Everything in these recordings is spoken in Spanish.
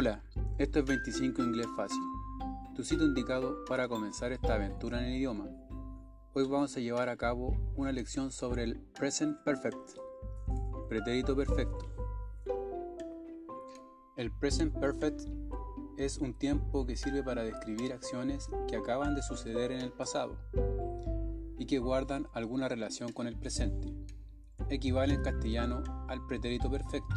Hola, esto es 25 Inglés Fácil, tu sitio indicado para comenzar esta aventura en el idioma. Hoy vamos a llevar a cabo una lección sobre el Present Perfect, pretérito perfecto. El Present Perfect es un tiempo que sirve para describir acciones que acaban de suceder en el pasado y que guardan alguna relación con el presente. Equivale en castellano al pretérito perfecto.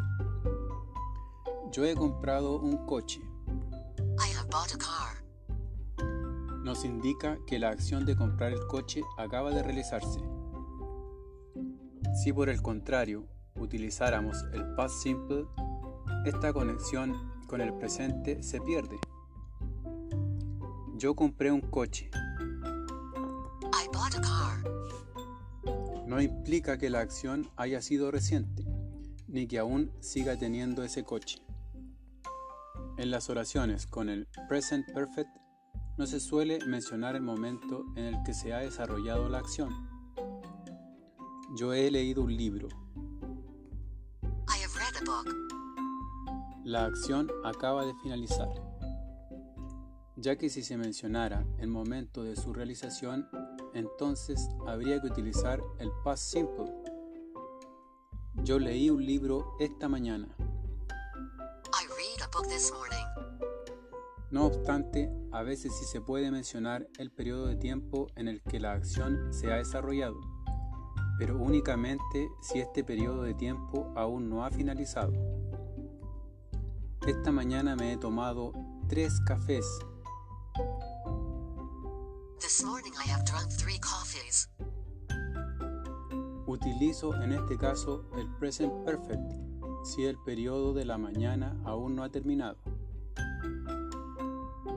Yo he comprado un coche. Nos indica que la acción de comprar el coche acaba de realizarse. Si por el contrario utilizáramos el past simple, esta conexión con el presente se pierde. Yo compré un coche. No implica que la acción haya sido reciente, ni que aún siga teniendo ese coche. En las oraciones con el present perfect no se suele mencionar el momento en el que se ha desarrollado la acción. Yo he leído un libro. La acción acaba de finalizar, ya que si se mencionara el momento de su realización, entonces habría que utilizar el past simple. Yo leí un libro esta mañana. No obstante, a veces sí se puede mencionar el periodo de tiempo en el que la acción se ha desarrollado, pero únicamente si este periodo de tiempo aún no ha finalizado. Esta mañana me he tomado tres cafés. Utilizo en este caso el present perfect si el periodo de la mañana aún no ha terminado,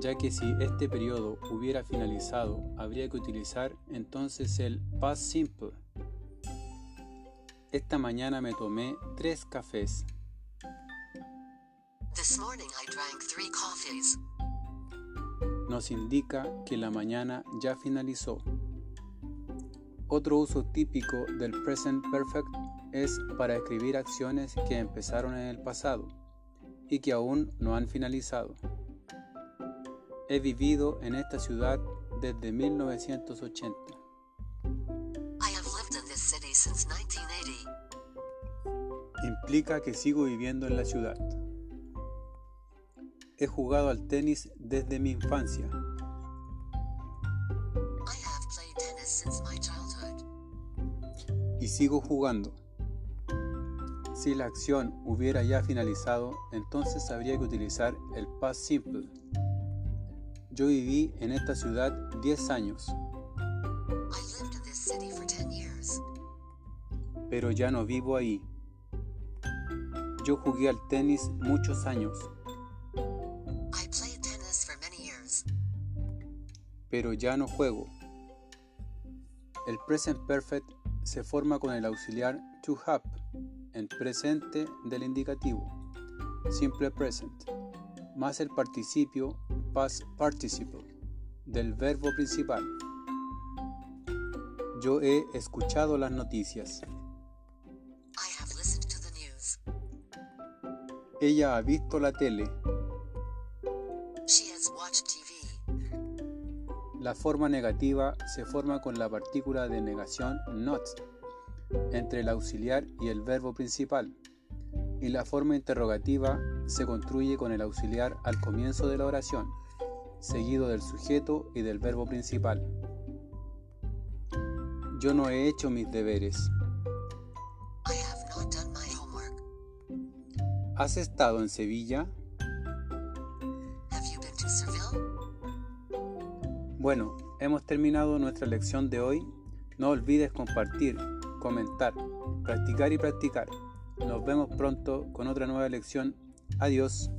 ya que si este periodo hubiera finalizado habría que utilizar entonces el past simple. Esta mañana me tomé tres cafés. Nos indica que la mañana ya finalizó. Otro uso típico del present perfect es para escribir acciones que empezaron en el pasado y que aún no han finalizado. He vivido en esta ciudad desde 1980. Implica que sigo viviendo en la ciudad. He jugado al tenis desde mi infancia. Y sigo jugando. Si la acción hubiera ya finalizado, entonces habría que utilizar el past simple. Yo viví en esta ciudad 10 años. Pero ya no vivo ahí. Yo jugué al tenis muchos años. Pero ya no juego. El present perfect se forma con el auxiliar to have en presente del indicativo, simple present, más el participio past participle del verbo principal. Yo he escuchado las noticias. Ella ha visto la tele. La forma negativa se forma con la partícula de negación not entre el auxiliar y el verbo principal, y la forma interrogativa se construye con el auxiliar al comienzo de la oración, seguido del sujeto y del verbo principal. Yo no he hecho mis deberes. ¿Has estado en Sevilla? Bueno, hemos terminado nuestra lección de hoy. No olvides compartir comentar, practicar y practicar. Nos vemos pronto con otra nueva lección. Adiós.